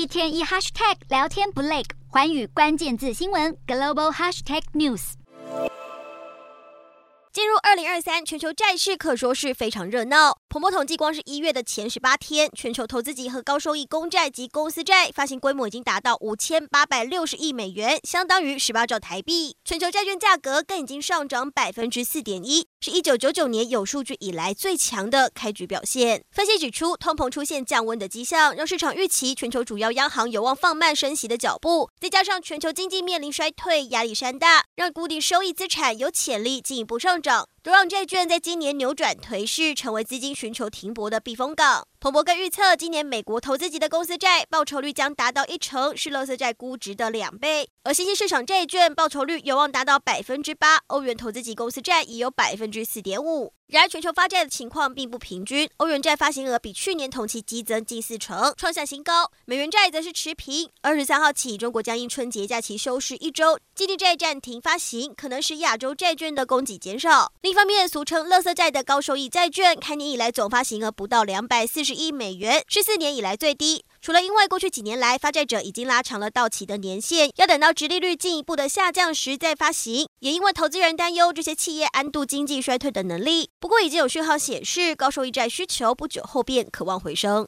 一天一 hashtag 聊天不累，环宇关键字新闻 global hashtag news。进入二零二三，全球债市可说是非常热闹。彭博统计，光是一月的前十八天，全球投资级和高收益公债及公司债发行规模已经达到五千八百六十亿美元，相当于十八兆台币。全球债券价格更已经上涨百分之四点一，是一九九九年有数据以来最强的开局表现。分析指出，通膨出现降温的迹象，让市场预期全球主要央行有望放慢升息的脚步。再加上全球经济面临衰退，压力山大，让固定收益资产有潜力进一步上涨。都让债券在今年扭转颓势，成为资金寻求停泊的避风港。彭博更预测，今年美国投资级的公司债报酬率将达到一成，是垃圾债估值的两倍；而新兴市场债券报酬率有望达到百分之八，欧元投资级公司债已有百分之四点五。然而，全球发债的情况并不平均，欧元债发行额比去年同期激增近四成，创下新高；美元债则是持平。二十三号起，中国将因春节假期休市一周，基地债暂停发行，可能使亚洲债券的供给减少。另一方面，俗称垃圾债的高收益债券，开年以来总发行额不到两百四十亿美元，是四年以来最低。除了因为过去几年来发债者已经拉长了到期的年限，要等到殖利率进一步的下降时再发行，也因为投资人担忧这些企业安度经济衰退的能力。不过，已经有讯号显示，高收益债需求不久后便可望回升。